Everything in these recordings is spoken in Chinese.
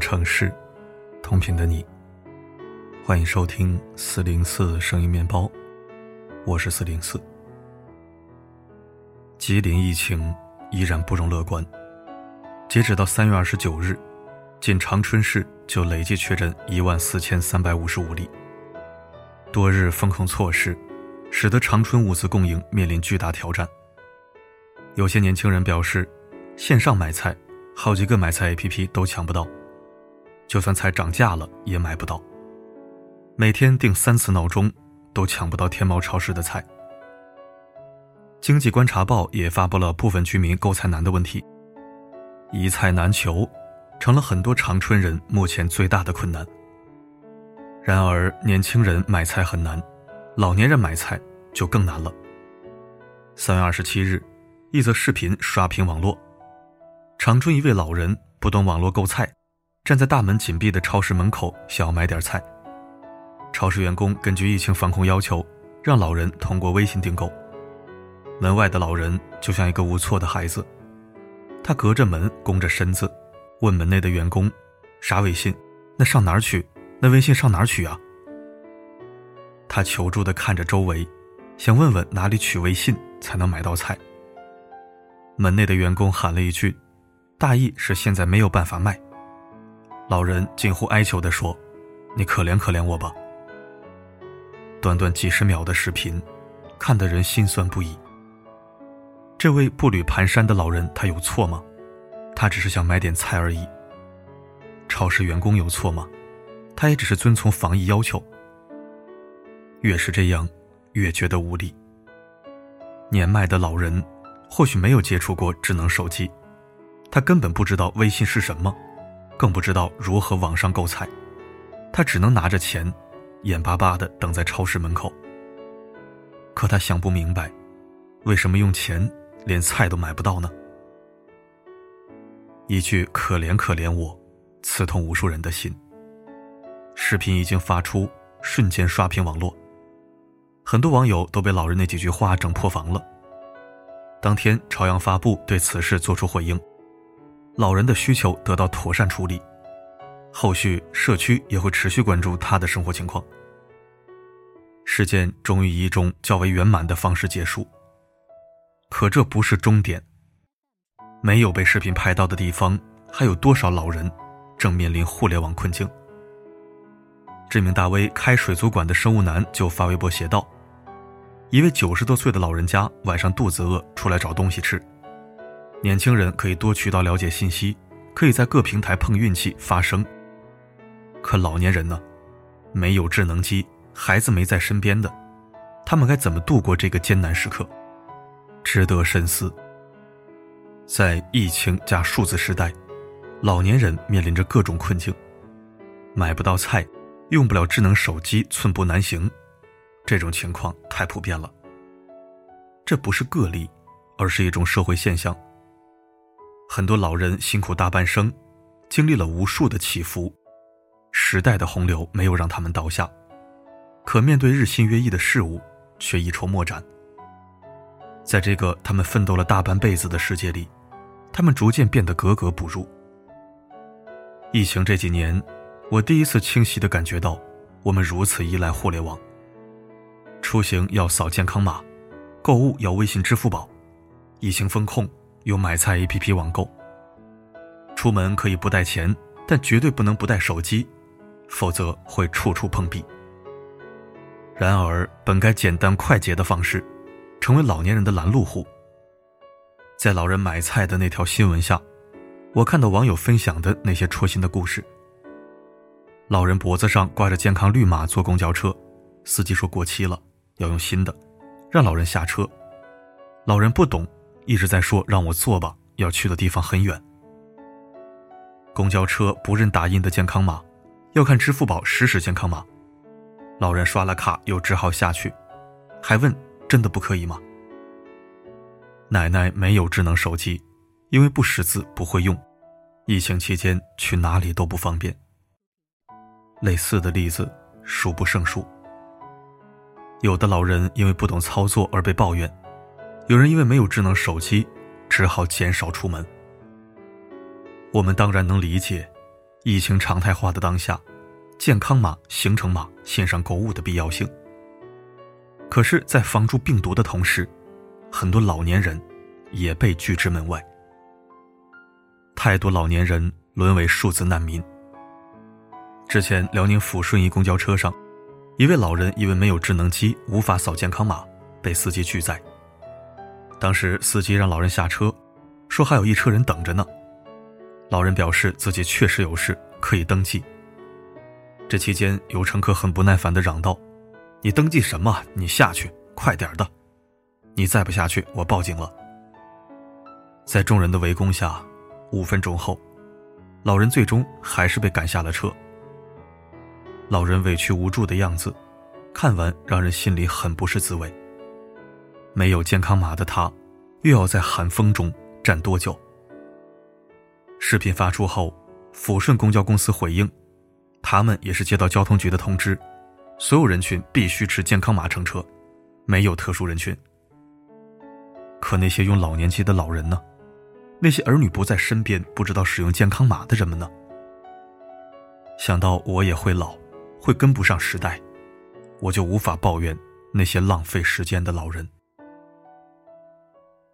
城市，同频的你。欢迎收听四零四声音面包，我是四零四。吉林疫情依然不容乐观，截止到三月二十九日，仅长春市就累计确诊一万四千三百五十五例。多日封控措施，使得长春物资供应面临巨大挑战。有些年轻人表示，线上买菜。好几个买菜 APP 都抢不到，就算菜涨价了也买不到。每天定三次闹钟，都抢不到天猫超市的菜。经济观察报也发布了部分居民购菜难的问题，一菜难求，成了很多长春人目前最大的困难。然而，年轻人买菜很难，老年人买菜就更难了。三月二十七日，一则视频刷屏网络。长春一位老人不懂网络购菜，站在大门紧闭的超市门口，想要买点菜。超市员工根据疫情防控要求，让老人通过微信订购。门外的老人就像一个无措的孩子，他隔着门，弓着身子，问门内的员工：“啥微信？那上哪儿取？那微信上哪儿取啊？”他求助的看着周围，想问问哪里取微信才能买到菜。门内的员工喊了一句。大意是现在没有办法卖。老人近乎哀求地说：“你可怜可怜我吧。”短短几十秒的视频，看得人心酸不已。这位步履蹒跚的老人，他有错吗？他只是想买点菜而已。超市员工有错吗？他也只是遵从防疫要求。越是这样，越觉得无力。年迈的老人，或许没有接触过智能手机。他根本不知道微信是什么，更不知道如何网上购菜，他只能拿着钱，眼巴巴地等在超市门口。可他想不明白，为什么用钱连菜都买不到呢？一句“可怜可怜我”，刺痛无数人的心。视频一经发出，瞬间刷屏网络，很多网友都被老人那几句话整破防了。当天，朝阳发布对此事作出回应。老人的需求得到妥善处理，后续社区也会持续关注他的生活情况。事件终于以一种较为圆满的方式结束。可这不是终点，没有被视频拍到的地方，还有多少老人正面临互联网困境？这名大 V 开水族馆的生物男就发微博写道：“一位九十多岁的老人家晚上肚子饿，出来找东西吃。”年轻人可以多渠道了解信息，可以在各平台碰运气发声。可老年人呢？没有智能机，孩子没在身边的，他们该怎么度过这个艰难时刻？值得深思。在疫情加数字时代，老年人面临着各种困境，买不到菜，用不了智能手机，寸步难行，这种情况太普遍了。这不是个例，而是一种社会现象。很多老人辛苦大半生，经历了无数的起伏，时代的洪流没有让他们倒下，可面对日新月异的事物，却一筹莫展。在这个他们奋斗了大半辈子的世界里，他们逐渐变得格格不入。疫情这几年，我第一次清晰地感觉到，我们如此依赖互联网。出行要扫健康码，购物要微信、支付宝，疫情风控。用买菜 APP 网购，出门可以不带钱，但绝对不能不带手机，否则会处处碰壁。然而，本该简单快捷的方式，成为老年人的拦路虎。在老人买菜的那条新闻下，我看到网友分享的那些戳心的故事。老人脖子上挂着健康绿码坐公交车，司机说过期了，要用新的，让老人下车。老人不懂。一直在说让我坐吧，要去的地方很远。公交车不认打印的健康码，要看支付宝实时健康码。老人刷了卡又只好下去，还问真的不可以吗？奶奶没有智能手机，因为不识字不会用，疫情期间去哪里都不方便。类似的例子数不胜数。有的老人因为不懂操作而被抱怨。有人因为没有智能手机，只好减少出门。我们当然能理解，疫情常态化的当下，健康码、行程码线上购物的必要性。可是，在防住病毒的同时，很多老年人也被拒之门外。太多老年人沦为数字难民。之前，辽宁抚顺一公交车上，一位老人因为没有智能机，无法扫健康码，被司机拒载。当时，司机让老人下车，说还有一车人等着呢。老人表示自己确实有事，可以登记。这期间，有乘客很不耐烦地嚷道：“你登记什么？你下去，快点的！你再不下去，我报警了。”在众人的围攻下。五分钟后，老人最终还是被赶下了车。老人委屈无助的样子，看完让人心里很不是滋味。没有健康码的他，又要在寒风中站多久？视频发出后，抚顺公交公司回应，他们也是接到交通局的通知，所有人群必须持健康码乘车，没有特殊人群。可那些用老年机的老人呢？那些儿女不在身边，不知道使用健康码的人们呢？想到我也会老，会跟不上时代，我就无法抱怨那些浪费时间的老人。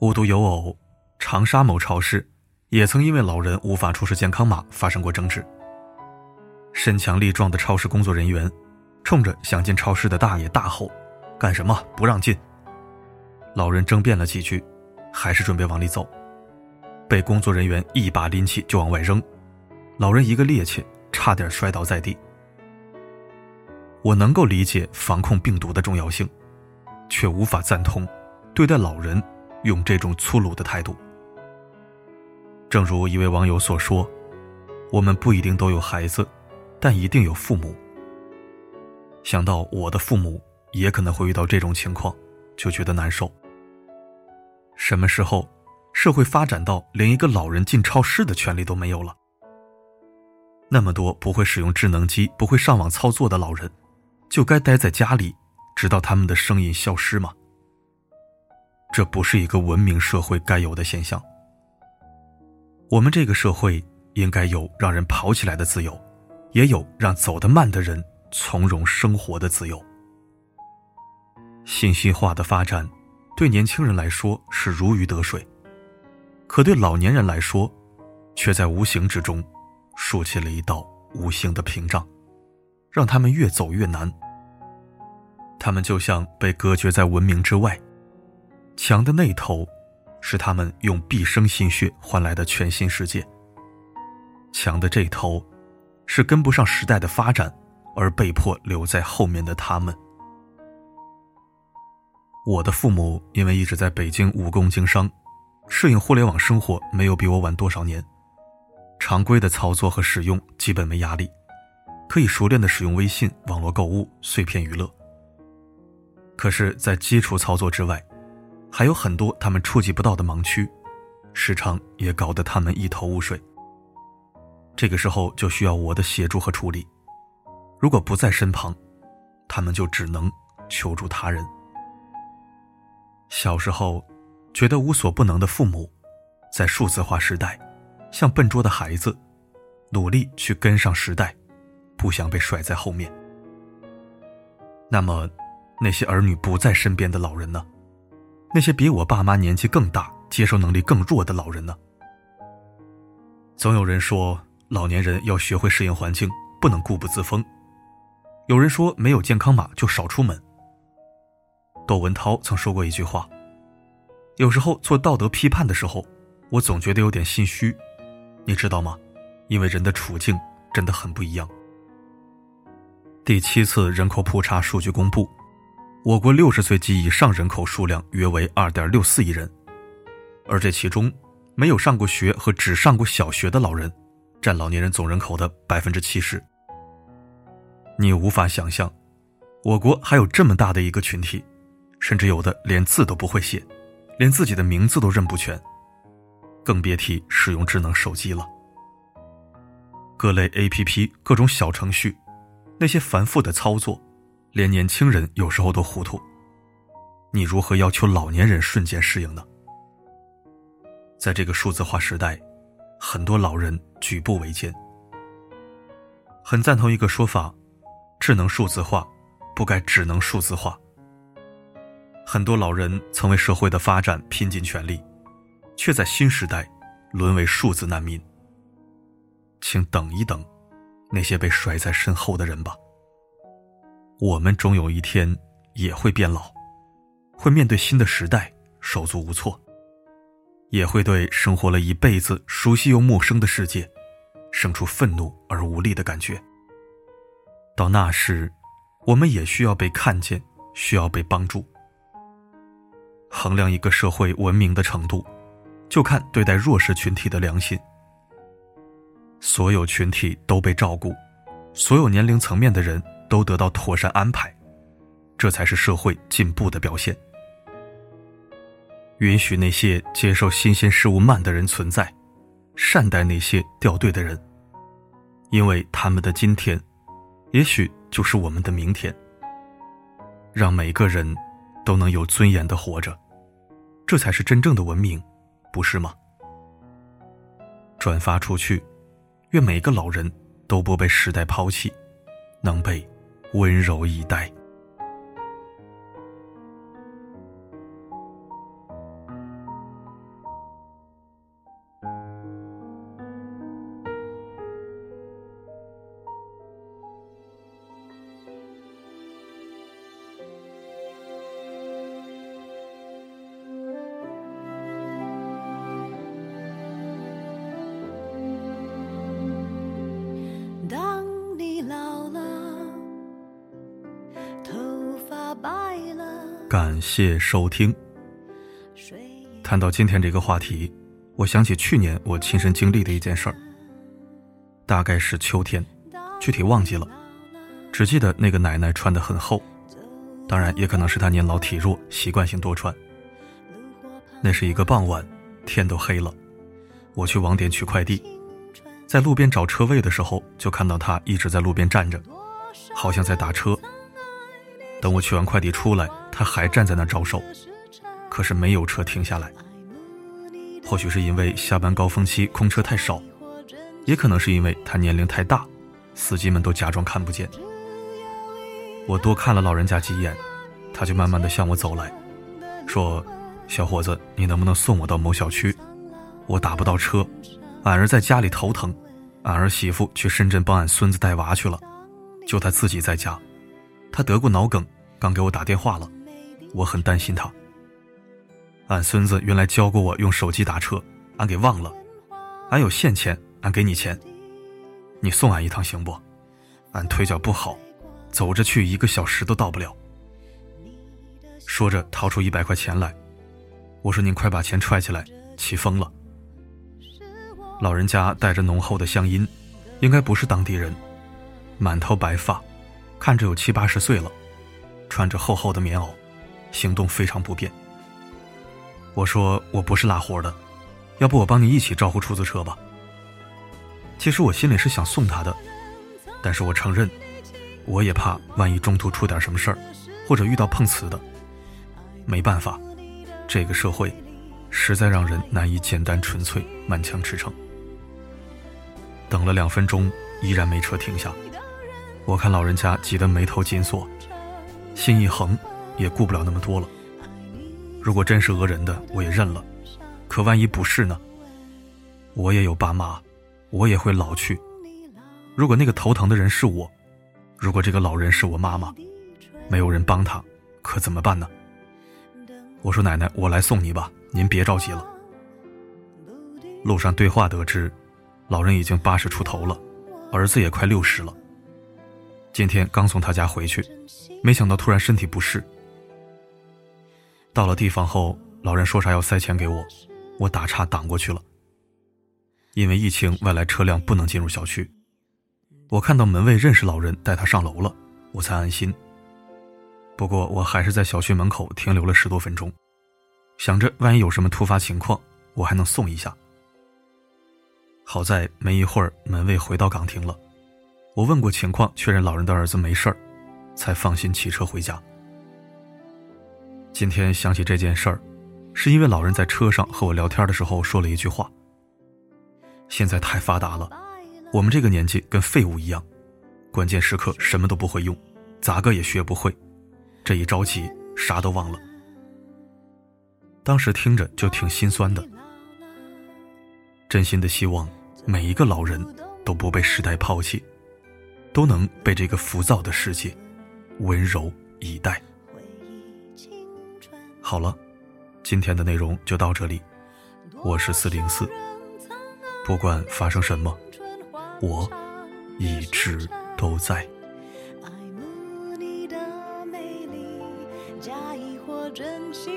无独有偶，长沙某超市也曾因为老人无法出示健康码发生过争执。身强力壮的超市工作人员冲着想进超市的大爷大吼：“干什么？不让进！”老人争辩了几句，还是准备往里走。被工作人员一把拎起就往外扔，老人一个趔趄，差点摔倒在地。我能够理解防控病毒的重要性，却无法赞同对待老人用这种粗鲁的态度。正如一位网友所说：“我们不一定都有孩子，但一定有父母。”想到我的父母也可能会遇到这种情况，就觉得难受。什么时候？社会发展到连一个老人进超市的权利都没有了，那么多不会使用智能机、不会上网操作的老人，就该待在家里，直到他们的声音消失吗？这不是一个文明社会该有的现象。我们这个社会应该有让人跑起来的自由，也有让走得慢的人从容生活的自由。信息化的发展，对年轻人来说是如鱼得水。可对老年人来说，却在无形之中竖起了一道无形的屏障，让他们越走越难。他们就像被隔绝在文明之外，墙的那头是他们用毕生心血换来的全新世界，墙的这头是跟不上时代的发展而被迫留在后面的他们。我的父母因为一直在北京务工经商。适应互联网生活没有比我晚多少年，常规的操作和使用基本没压力，可以熟练的使用微信、网络购物、碎片娱乐。可是，在基础操作之外，还有很多他们触及不到的盲区，时常也搞得他们一头雾水。这个时候就需要我的协助和处理，如果不在身旁，他们就只能求助他人。小时候。觉得无所不能的父母，在数字化时代，像笨拙的孩子，努力去跟上时代，不想被甩在后面。那么，那些儿女不在身边的老人呢？那些比我爸妈年纪更大、接受能力更弱的老人呢？总有人说，老年人要学会适应环境，不能固步自封。有人说，没有健康码就少出门。窦文涛曾说过一句话。有时候做道德批判的时候，我总觉得有点心虚，你知道吗？因为人的处境真的很不一样。第七次人口普查数据公布，我国六十岁及以上人口数量约为二点六四亿人，而这其中，没有上过学和只上过小学的老人，占老年人总人口的百分之七十。你无法想象，我国还有这么大的一个群体，甚至有的连字都不会写。连自己的名字都认不全，更别提使用智能手机了。各类 APP、各种小程序，那些繁复的操作，连年轻人有时候都糊涂。你如何要求老年人瞬间适应呢？在这个数字化时代，很多老人举步维艰，很赞同一个说法：智能数字化，不该只能数字化。很多老人曾为社会的发展拼尽全力，却在新时代沦为数字难民。请等一等，那些被甩在身后的人吧。我们终有一天也会变老，会面对新的时代手足无措，也会对生活了一辈子熟悉又陌生的世界。生出愤怒而无力的感觉。到那时，我们也需要被看见，需要被帮助。衡量一个社会文明的程度，就看对待弱势群体的良心。所有群体都被照顾，所有年龄层面的人都得到妥善安排，这才是社会进步的表现。允许那些接受新鲜事物慢的人存在。善待那些掉队的人，因为他们的今天，也许就是我们的明天。让每个人都能有尊严的活着，这才是真正的文明，不是吗？转发出去，愿每个老人都不被时代抛弃，能被温柔以待。感谢收听。谈到今天这个话题，我想起去年我亲身经历的一件事儿。大概是秋天，具体忘记了，只记得那个奶奶穿得很厚，当然也可能是她年老体弱，习惯性多穿。那是一个傍晚，天都黑了，我去网点取快递，在路边找车位的时候，就看到她一直在路边站着，好像在打车。等我取完快递出来，他还站在那招手，可是没有车停下来。或许是因为下班高峰期空车太少，也可能是因为他年龄太大，司机们都假装看不见。我多看了老人家几眼，他就慢慢的向我走来，说：“小伙子，你能不能送我到某小区？我打不到车，俺儿在家里头疼，俺儿媳妇去深圳帮俺孙子带娃去了，就他自己在家。”他得过脑梗，刚给我打电话了，我很担心他。俺孙子原来教过我用手机打车，俺给忘了。俺有现钱，俺给你钱，你送俺一趟行不？俺腿脚不好，走着去一个小时都到不了。说着掏出一百块钱来，我说您快把钱揣起来，起风了。老人家带着浓厚的乡音，应该不是当地人，满头白发。看着有七八十岁了，穿着厚厚的棉袄，行动非常不便。我说我不是拉活的，要不我帮你一起招呼出租车吧。其实我心里是想送他的，但是我承认，我也怕万一中途出点什么事儿，或者遇到碰瓷的，没办法，这个社会实在让人难以简单纯粹、满腔驰骋。等了两分钟，依然没车停下。我看老人家急得眉头紧锁，心一横，也顾不了那么多了。如果真是讹人的，我也认了。可万一不是呢？我也有爸妈，我也会老去。如果那个头疼的人是我，如果这个老人是我妈妈，没有人帮他，可怎么办呢？我说奶奶，我来送你吧，您别着急了。路上对话得知，老人已经八十出头了，儿子也快六十了。今天刚从他家回去，没想到突然身体不适。到了地方后，老人说啥要塞钱给我，我打岔挡过去了。因为疫情，外来车辆不能进入小区。我看到门卫认识老人，带他上楼了，我才安心。不过我还是在小区门口停留了十多分钟，想着万一有什么突发情况，我还能送一下。好在没一会儿，门卫回到岗亭了。我问过情况，确认老人的儿子没事儿，才放心骑车回家。今天想起这件事儿，是因为老人在车上和我聊天的时候说了一句话：“现在太发达了，我们这个年纪跟废物一样，关键时刻什么都不会用，咋个也学不会，这一着急啥都忘了。当时听着就挺心酸的，真心的希望每一个老人都不被时代抛弃，都能被这个浮躁的世界温柔以待。好了，今天的内容就到这里，我是四零四，不管发生什么，我一直。都在。你的美丽，假意或真心。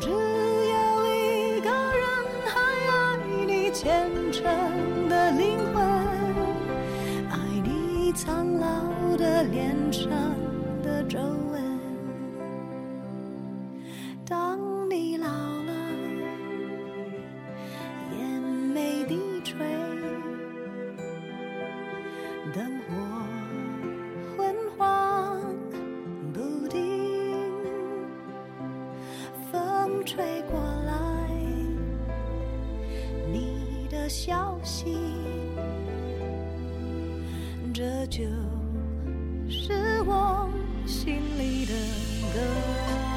只有一个人还爱你虔诚的灵魂，爱你苍老的脸上的皱纹。心，这就是我心里的歌。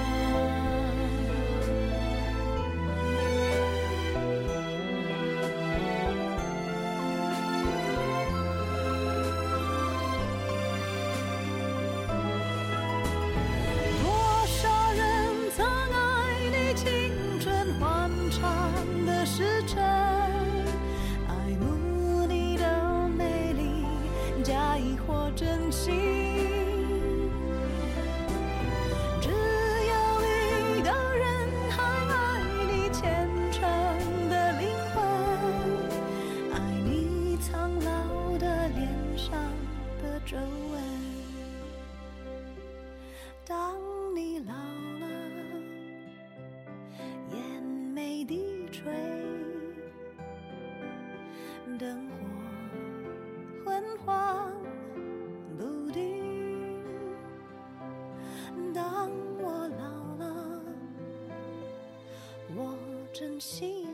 珍惜